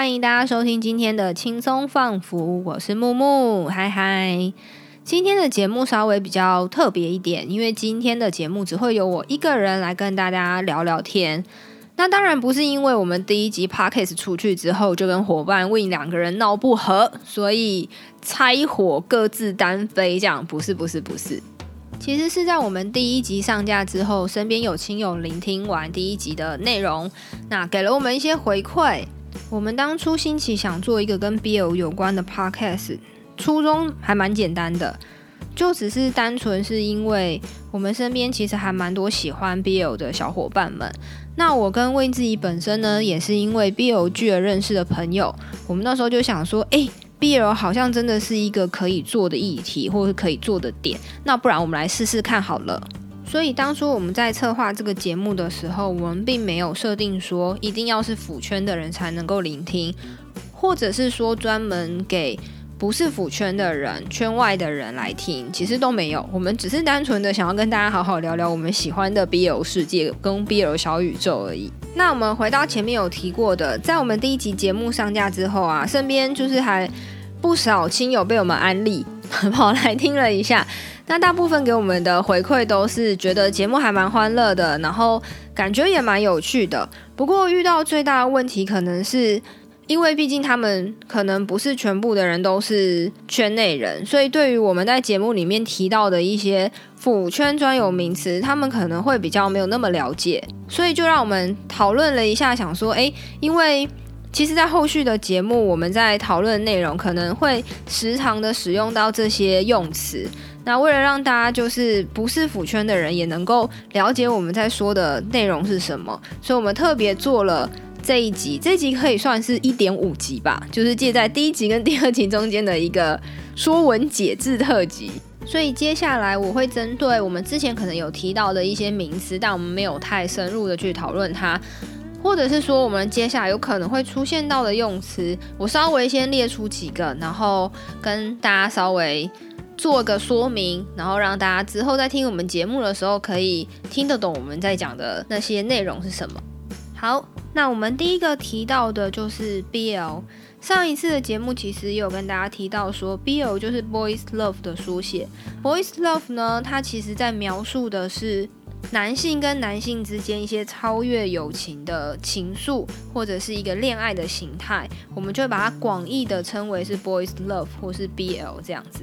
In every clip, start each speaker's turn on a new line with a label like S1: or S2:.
S1: 欢迎大家收听今天的轻松放福，我是木木，嗨嗨。今天的节目稍微比较特别一点，因为今天的节目只会有我一个人来跟大家聊聊天。那当然不是因为我们第一集 Podcast 出去之后就跟伙伴为两个人闹不和，所以拆伙各自单飞，这样不是不是不是。其实是在我们第一集上架之后，身边有亲友聆听完第一集的内容，那给了我们一些回馈。我们当初兴起想做一个跟 BL 有关的 podcast，初衷还蛮简单的，就只是单纯是因为我们身边其实还蛮多喜欢 BL 的小伙伴们。那我跟魏自己本身呢，也是因为 BL 剧而认识的朋友。我们那时候就想说，哎，BL 好像真的是一个可以做的议题，或是可以做的点。那不然我们来试试看好了。所以当初我们在策划这个节目的时候，我们并没有设定说一定要是腐圈的人才能够聆听，或者是说专门给不是腐圈的人、圈外的人来听，其实都没有。我们只是单纯的想要跟大家好好聊聊我们喜欢的 BL 世界跟 BL 小宇宙而已。那我们回到前面有提过的，在我们第一集节目上架之后啊，身边就是还不少亲友被我们安利 跑来听了一下。那大部分给我们的回馈都是觉得节目还蛮欢乐的，然后感觉也蛮有趣的。不过遇到最大的问题，可能是因为毕竟他们可能不是全部的人都是圈内人，所以对于我们在节目里面提到的一些腐圈专有名词，他们可能会比较没有那么了解。所以就让我们讨论了一下，想说，诶，因为其实，在后续的节目，我们在讨论内容可能会时常的使用到这些用词。那为了让大家就是不是腐圈的人也能够了解我们在说的内容是什么，所以我们特别做了这一集，这集可以算是一点五集吧，就是借在第一集跟第二集中间的一个说文解字特辑。所以接下来我会针对我们之前可能有提到的一些名词，但我们没有太深入的去讨论它，或者是说我们接下来有可能会出现到的用词，我稍微先列出几个，然后跟大家稍微。做个说明，然后让大家之后在听我们节目的时候可以听得懂我们在讲的那些内容是什么。好，那我们第一个提到的就是 BL。上一次的节目其实也有跟大家提到说，BL 就是 Boys Love 的缩写。Boys Love 呢，它其实在描述的是男性跟男性之间一些超越友情的情愫，或者是一个恋爱的形态，我们就会把它广义的称为是 Boys Love 或是 BL 这样子。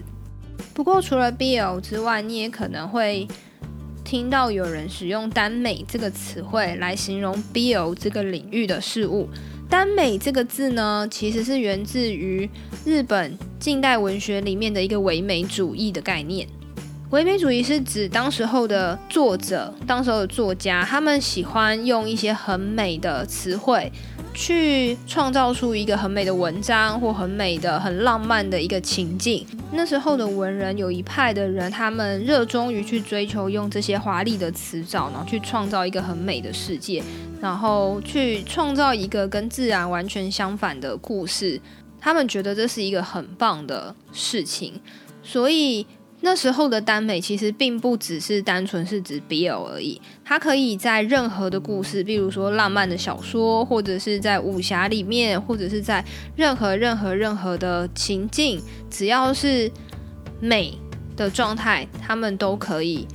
S1: 不过，除了 BL 之外，你也可能会听到有人使用“耽美”这个词汇来形容 BL 这个领域的事物。耽美这个字呢，其实是源自于日本近代文学里面的一个唯美主义的概念。唯美主义是指当时候的作者、当时候的作家，他们喜欢用一些很美的词汇。去创造出一个很美的文章，或很美的、很浪漫的一个情境。那时候的文人有一派的人，他们热衷于去追求用这些华丽的词藻，然后去创造一个很美的世界，然后去创造一个跟自然完全相反的故事。他们觉得这是一个很棒的事情，所以。那时候的耽美其实并不只是单纯是指 BL 而已，它可以在任何的故事，比如说浪漫的小说，或者是在武侠里面，或者是在任何任何任何的情境，只要是美的状态，他们都可以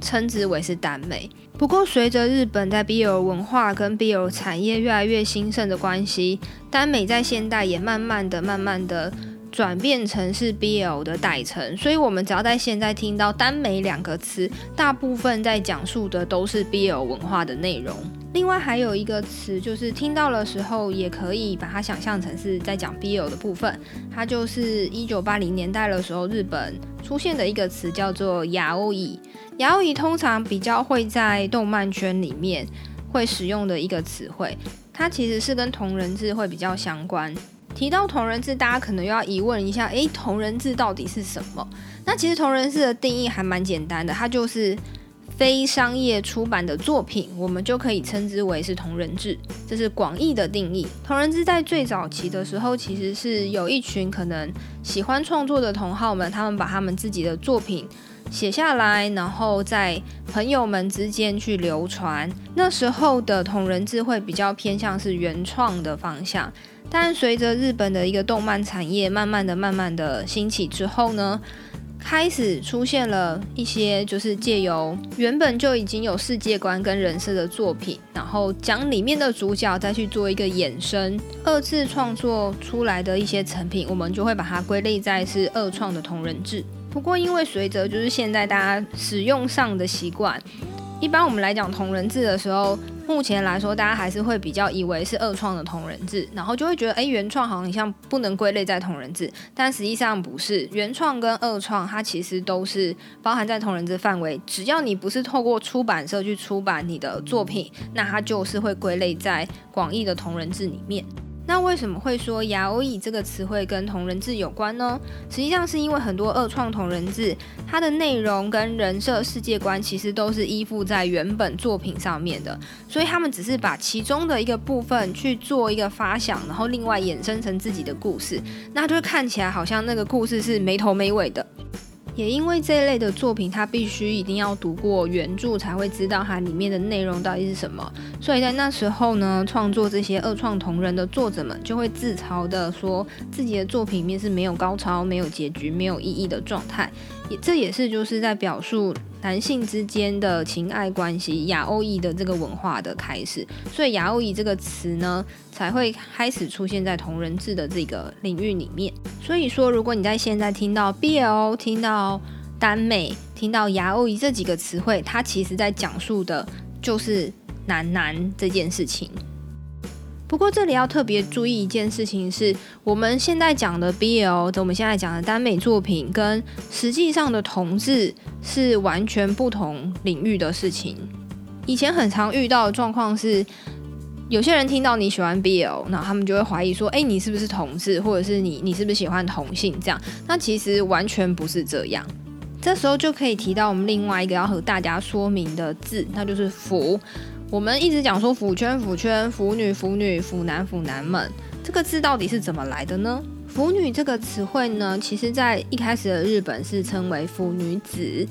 S1: 称之为是耽美。不过，随着日本在 BL 文化跟 BL 产业越来越兴盛的关系，耽美在现代也慢慢的、慢慢的。转变成是 BL 的代称，所以我们只要在现在听到“耽美”两个词，大部分在讲述的都是 BL 文化的内容。另外还有一个词，就是听到的时候也可以把它想象成是在讲 BL 的部分，它就是一九八零年代的时候日本出现的一个词，叫做“牙欧乙”。牙欧乙通常比较会在动漫圈里面会使用的一个词汇，它其实是跟同人志会比较相关。提到同人志，大家可能又要疑问一下：诶，同人志到底是什么？那其实同人志的定义还蛮简单的，它就是非商业出版的作品，我们就可以称之为是同人志，这是广义的定义。同人志在最早期的时候，其实是有一群可能喜欢创作的同好们，他们把他们自己的作品写下来，然后在朋友们之间去流传。那时候的同人志会比较偏向是原创的方向，但随着日本的一个动漫产业慢慢的、慢慢的兴起之后呢？开始出现了一些，就是借由原本就已经有世界观跟人设的作品，然后将里面的主角再去做一个衍生、二次创作出来的一些成品，我们就会把它归类在是二创的同人志。不过，因为随着就是现在大家使用上的习惯。一般我们来讲同人志的时候，目前来说，大家还是会比较以为是二创的同人志，然后就会觉得，哎，原创好像不能归类在同人志，但实际上不是，原创跟二创它其实都是包含在同人志范围，只要你不是透过出版社去出版你的作品，那它就是会归类在广义的同人志里面。那为什么会说“牙欧乙”这个词汇跟同人志有关呢？实际上是因为很多二创同人志，它的内容跟人设、世界观其实都是依附在原本作品上面的，所以他们只是把其中的一个部分去做一个发想，然后另外衍生成自己的故事，那就会看起来好像那个故事是没头没尾的。也因为这一类的作品，它必须一定要读过原著才会知道它里面的内容到底是什么，所以在那时候呢，创作这些二创同人的作者们就会自嘲的说，自己的作品里面是没有高潮、没有结局、没有意义的状态。也这也是就是在表述男性之间的情爱关系，亚欧裔的这个文化的开始，所以亚欧裔这个词呢才会开始出现在同人志的这个领域里面。所以说，如果你在现在听到 BL、听到耽美、听到亚欧裔这几个词汇，它其实在讲述的就是男男这件事情。不过这里要特别注意一件事情是，我们现在讲的 BL，我们现在讲的耽美作品，跟实际上的同志是完全不同领域的事情。以前很常遇到的状况是，有些人听到你喜欢 BL，那他们就会怀疑说，哎，你是不是同志，或者是你你是不是喜欢同性这样？那其实完全不是这样。这时候就可以提到我们另外一个要和大家说明的字，那就是“腐”。我们一直讲说“腐圈”“腐圈”“腐女”“腐女”“腐男”“腐男们”这个字到底是怎么来的呢？“腐女”这个词汇呢，其实在一开始的日本是称为“腐女子”。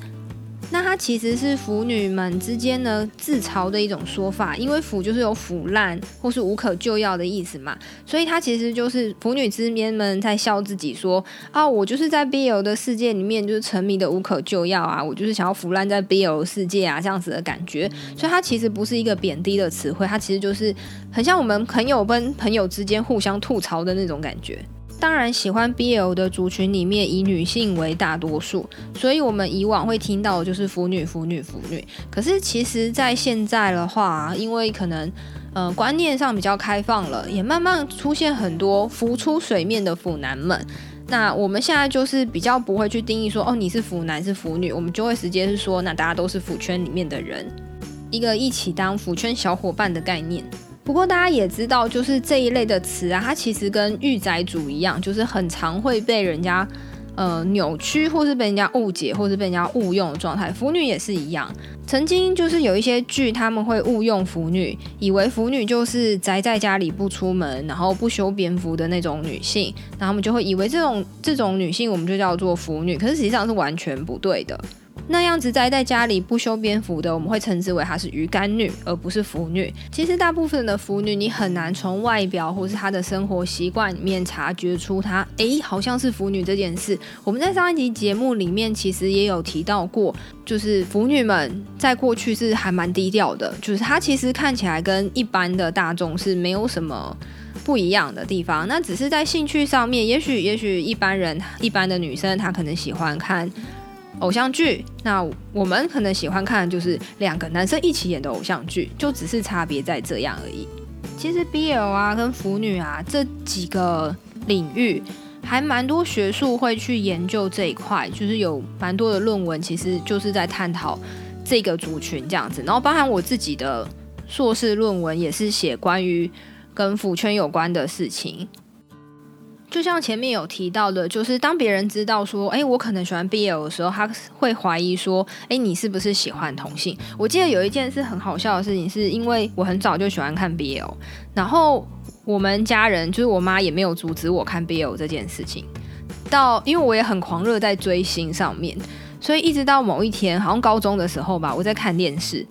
S1: 那它其实是腐女们之间呢自嘲的一种说法，因为腐就是有腐烂或是无可救药的意思嘛，所以它其实就是腐女之间们在笑自己说啊，我就是在 BL 的世界里面就是沉迷的无可救药啊，我就是想要腐烂在 BL 世界啊这样子的感觉，所以它其实不是一个贬低的词汇，它其实就是很像我们朋友跟朋友之间互相吐槽的那种感觉。当然，喜欢 BL 的族群里面以女性为大多数，所以我们以往会听到的就是腐女、腐女、腐女。可是其实，在现在的话，因为可能呃观念上比较开放了，也慢慢出现很多浮出水面的腐男们。那我们现在就是比较不会去定义说，哦，你是腐男是腐女，我们就会直接是说，那大家都是腐圈里面的人，一个一起当腐圈小伙伴的概念。不过大家也知道，就是这一类的词啊，它其实跟御宅族一样，就是很常会被人家呃扭曲，或是被人家误解，或是被人家误用的状态。腐女也是一样，曾经就是有一些剧，他们会误用腐女，以为腐女就是宅在家里不出门，然后不修边幅的那种女性，然后他们就会以为这种这种女性我们就叫做腐女，可是实际上是完全不对的。那样子宅在家里不修边幅的，我们会称之为她是鱼干女，而不是腐女。其实大部分的腐女，你很难从外表或是她的生活习惯里面察觉出她，诶，好像是腐女这件事。我们在上一集节目里面其实也有提到过，就是腐女们在过去是还蛮低调的，就是她其实看起来跟一般的大众是没有什么不一样的地方。那只是在兴趣上面，也许也许一般人一般的女生她可能喜欢看。偶像剧，那我们可能喜欢看的就是两个男生一起演的偶像剧，就只是差别在这样而已。其实 BL 啊跟腐女啊这几个领域，还蛮多学术会去研究这一块，就是有蛮多的论文，其实就是在探讨这个族群这样子。然后包含我自己的硕士论文，也是写关于跟腐圈有关的事情。就像前面有提到的，就是当别人知道说，哎，我可能喜欢 BL 的时候，他会怀疑说，哎，你是不是喜欢同性？我记得有一件是很好笑的事情，是因为我很早就喜欢看 BL，然后我们家人就是我妈也没有阻止我看 BL 这件事情。到因为我也很狂热在追星上面，所以一直到某一天，好像高中的时候吧，我在看电视，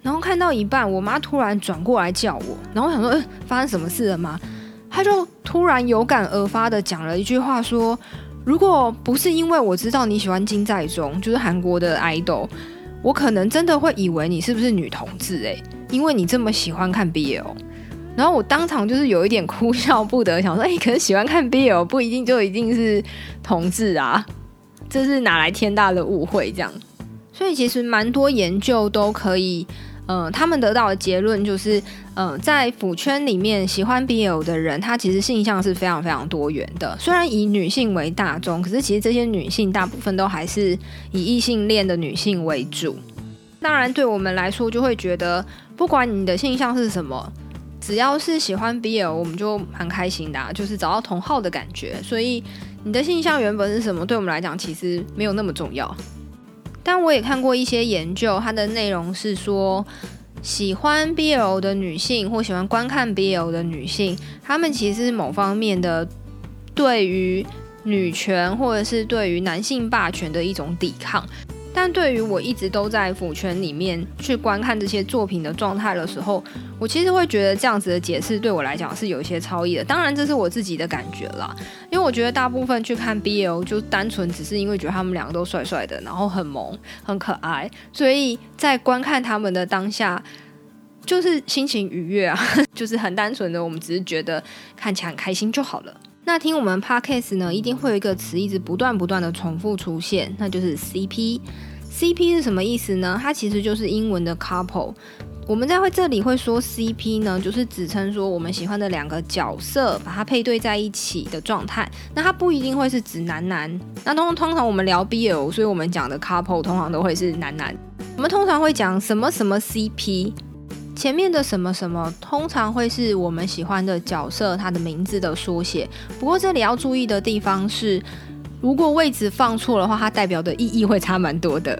S1: 然后看到一半，我妈突然转过来叫我，然后我想说，呃，发生什么事了吗？他就突然有感而发的讲了一句话，说：“如果不是因为我知道你喜欢金在中，就是韩国的 idol，我可能真的会以为你是不是女同志诶，因为你这么喜欢看 BL。”然后我当场就是有一点哭笑不得，想说：“哎，可是喜欢看 BL 不一定就一定是同志啊，这是哪来天大的误会？”这样，所以其实蛮多研究都可以，呃，他们得到的结论就是，呃，在腐圈里面喜欢 BL 的人，他其实性向是非常非常多元的。虽然以女性为大众，可是其实这些女性大部分都还是以异性恋的女性为主。当然，对我们来说就会觉得，不管你的性向是什么。只要是喜欢 BL，我们就蛮开心的，就是找到同好的感觉。所以你的性向原本是什么，对我们来讲其实没有那么重要。但我也看过一些研究，它的内容是说，喜欢 BL 的女性或喜欢观看 BL 的女性，她们其实某方面的对于女权或者是对于男性霸权的一种抵抗。但对于我一直都在腐圈里面去观看这些作品的状态的时候，我其实会觉得这样子的解释对我来讲是有一些超意的。当然，这是我自己的感觉啦，因为我觉得大部分去看 BL 就单纯只是因为觉得他们两个都帅帅的，然后很萌、很可爱，所以在观看他们的当下，就是心情愉悦啊，就是很单纯的，我们只是觉得看起来很开心就好了。那听我们 podcast 呢，一定会有一个词一直不断不断的重复出现，那就是 CP。CP 是什么意思呢？它其实就是英文的 couple。我们在会这里会说 CP 呢，就是指称说我们喜欢的两个角色把它配对在一起的状态。那它不一定会是指男男。那通通常我们聊 BL，所以我们讲的 couple 通常都会是男男。我们通常会讲什么什么 CP。前面的什么什么通常会是我们喜欢的角色，他的名字的缩写。不过这里要注意的地方是，如果位置放错的话，它代表的意义会差蛮多的。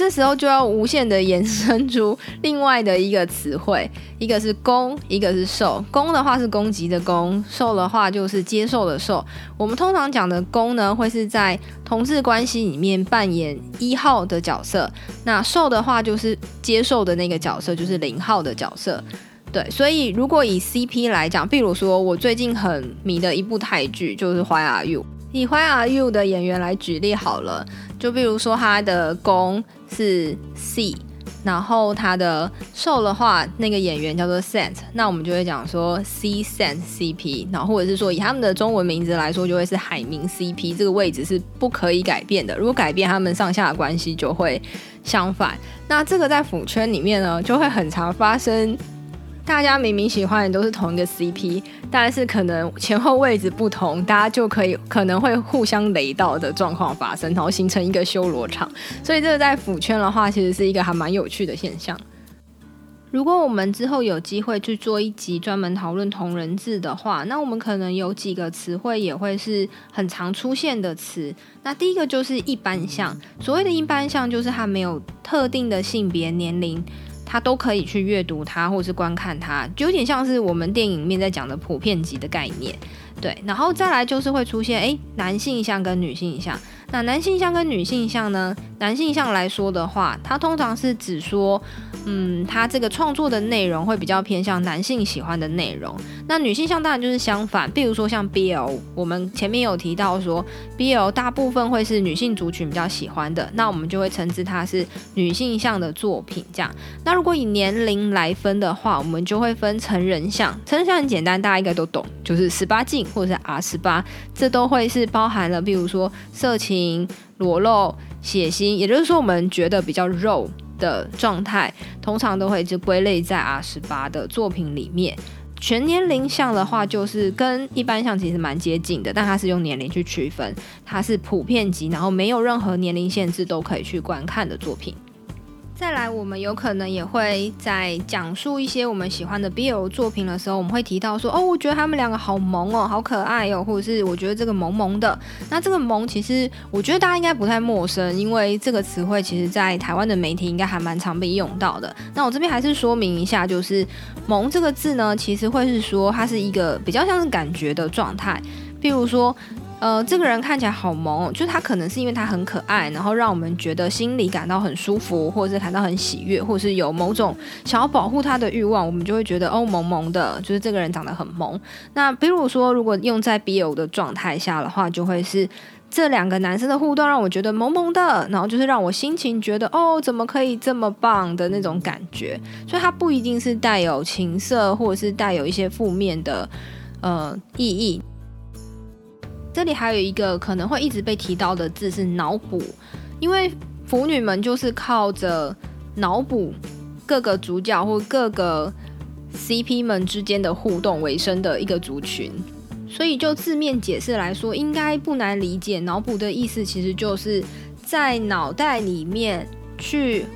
S1: 这时候就要无限的延伸出另外的一个词汇，一个是攻，一个是受。攻的话是攻击的攻，受的话就是接受的受。我们通常讲的攻呢，会是在同志关系里面扮演一号的角色，那受的话就是接受的那个角色，就是零号的角色。对，所以如果以 CP 来讲，比如说我最近很迷的一部泰剧，就是《Why Are You》。以《Why Are You》的演员来举例好了，就比如说他的攻。是 C，然后他的受的话，那个演员叫做 Sent，那我们就会讲说 C Sent CP，然后或者是说以他们的中文名字来说，就会是海明 CP，这个位置是不可以改变的。如果改变他们上下的关系，就会相反。那这个在腐圈里面呢，就会很常发生。大家明明喜欢的都是同一个 CP，但是可能前后位置不同，大家就可以可能会互相雷到的状况发生，然后形成一个修罗场。所以这个在腐圈的话，其实是一个还蛮有趣的现象。如果我们之后有机会去做一集专门讨论同人志的话，那我们可能有几个词汇也会是很常出现的词。那第一个就是一般项，所谓的一般项就是它没有特定的性别年龄。他都可以去阅读它，或者是观看它，就有点像是我们电影里面在讲的普遍级的概念，对。然后再来就是会出现，诶，男性向跟女性向。那男性向跟女性向呢？男性向来说的话，它通常是指说，嗯，他这个创作的内容会比较偏向男性喜欢的内容。那女性向当然就是相反，比如说像 BL，我们前面有提到说，BL 大部分会是女性族群比较喜欢的，那我们就会称之它是女性向的作品。这样，那如果以年龄来分的话，我们就会分成人向。成人向很简单，大家应该都懂，就是十八禁或者是 R 十八，这都会是包含了，比如说色情。裸露、血腥，也就是说，我们觉得比较肉的状态，通常都会就归类在 R 十八的作品里面。全年龄像的话，就是跟一般像其实蛮接近的，但它是用年龄去区分，它是普遍级，然后没有任何年龄限制都可以去观看的作品。再来，我们有可能也会在讲述一些我们喜欢的 BL 作品的时候，我们会提到说，哦，我觉得他们两个好萌哦，好可爱哦，或者是我觉得这个萌萌的。那这个萌，其实我觉得大家应该不太陌生，因为这个词汇其实在台湾的媒体应该还蛮常被用到的。那我这边还是说明一下，就是萌这个字呢，其实会是说它是一个比较像是感觉的状态，譬如说。呃，这个人看起来好萌，就是他可能是因为他很可爱，然后让我们觉得心里感到很舒服，或者是感到很喜悦，或者是有某种想要保护他的欲望，我们就会觉得哦，萌萌的，就是这个人长得很萌。那比如说，如果用在 BL 的状态下的话，就会是这两个男生的互动让我觉得萌萌的，然后就是让我心情觉得哦，怎么可以这么棒的那种感觉。所以它不一定是带有情色，或者是带有一些负面的呃意义。这里还有一个可能会一直被提到的字是脑补，因为腐女们就是靠着脑补各个主角或各个 CP 们之间的互动为生的一个族群，所以就字面解释来说，应该不难理解。脑补的意思其实就是在脑袋里面去。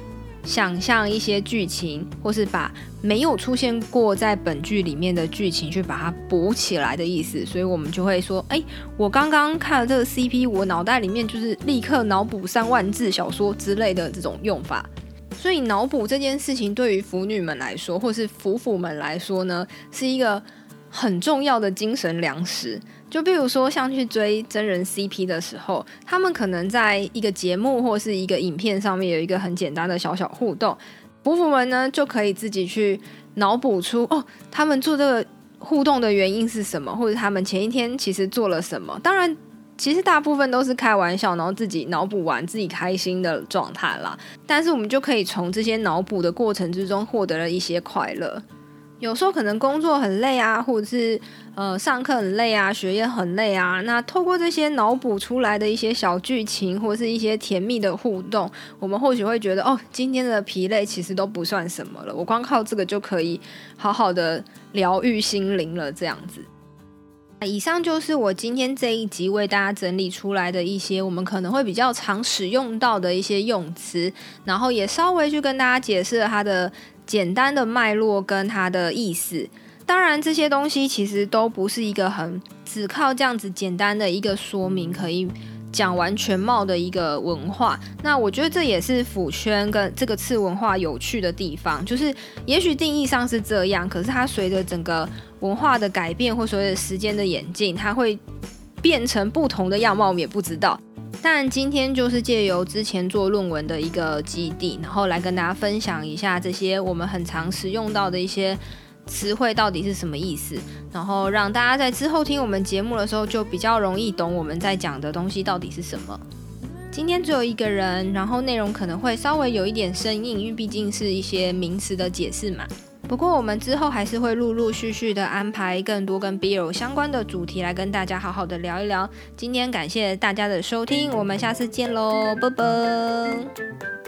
S1: 想象一些剧情，或是把没有出现过在本剧里面的剧情去把它补起来的意思，所以我们就会说：哎，我刚刚看了这个 CP，我脑袋里面就是立刻脑补三万字小说之类的这种用法。所以脑补这件事情对于腐女们来说，或是腐腐们来说呢，是一个很重要的精神粮食。就比如说，像去追真人 CP 的时候，他们可能在一个节目或是一个影片上面有一个很简单的小小互动，补腐们呢就可以自己去脑补出哦，他们做这个互动的原因是什么，或者他们前一天其实做了什么。当然，其实大部分都是开玩笑，然后自己脑补完自己开心的状态啦。但是我们就可以从这些脑补的过程之中获得了一些快乐。有时候可能工作很累啊，或者是呃上课很累啊，学业很累啊。那透过这些脑补出来的一些小剧情，或者是一些甜蜜的互动，我们或许会觉得哦，今天的疲累其实都不算什么了。我光靠这个就可以好好的疗愈心灵了。这样子，以上就是我今天这一集为大家整理出来的一些我们可能会比较常使用到的一些用词，然后也稍微去跟大家解释了它的。简单的脉络跟它的意思，当然这些东西其实都不是一个很只靠这样子简单的一个说明可以讲完全貌的一个文化。那我觉得这也是腐圈跟这个次文化有趣的地方，就是也许定义上是这样，可是它随着整个文化的改变或随着时间的演进，它会变成不同的样貌，我们也不知道。但今天就是借由之前做论文的一个基地，然后来跟大家分享一下这些我们很常使用到的一些词汇到底是什么意思，然后让大家在之后听我们节目的时候就比较容易懂我们在讲的东西到底是什么。今天只有一个人，然后内容可能会稍微有一点生硬，因为毕竟是一些名词的解释嘛。不过我们之后还是会陆陆续续的安排更多跟 BL 相关的主题来跟大家好好的聊一聊。今天感谢大家的收听，我们下次见喽，拜拜。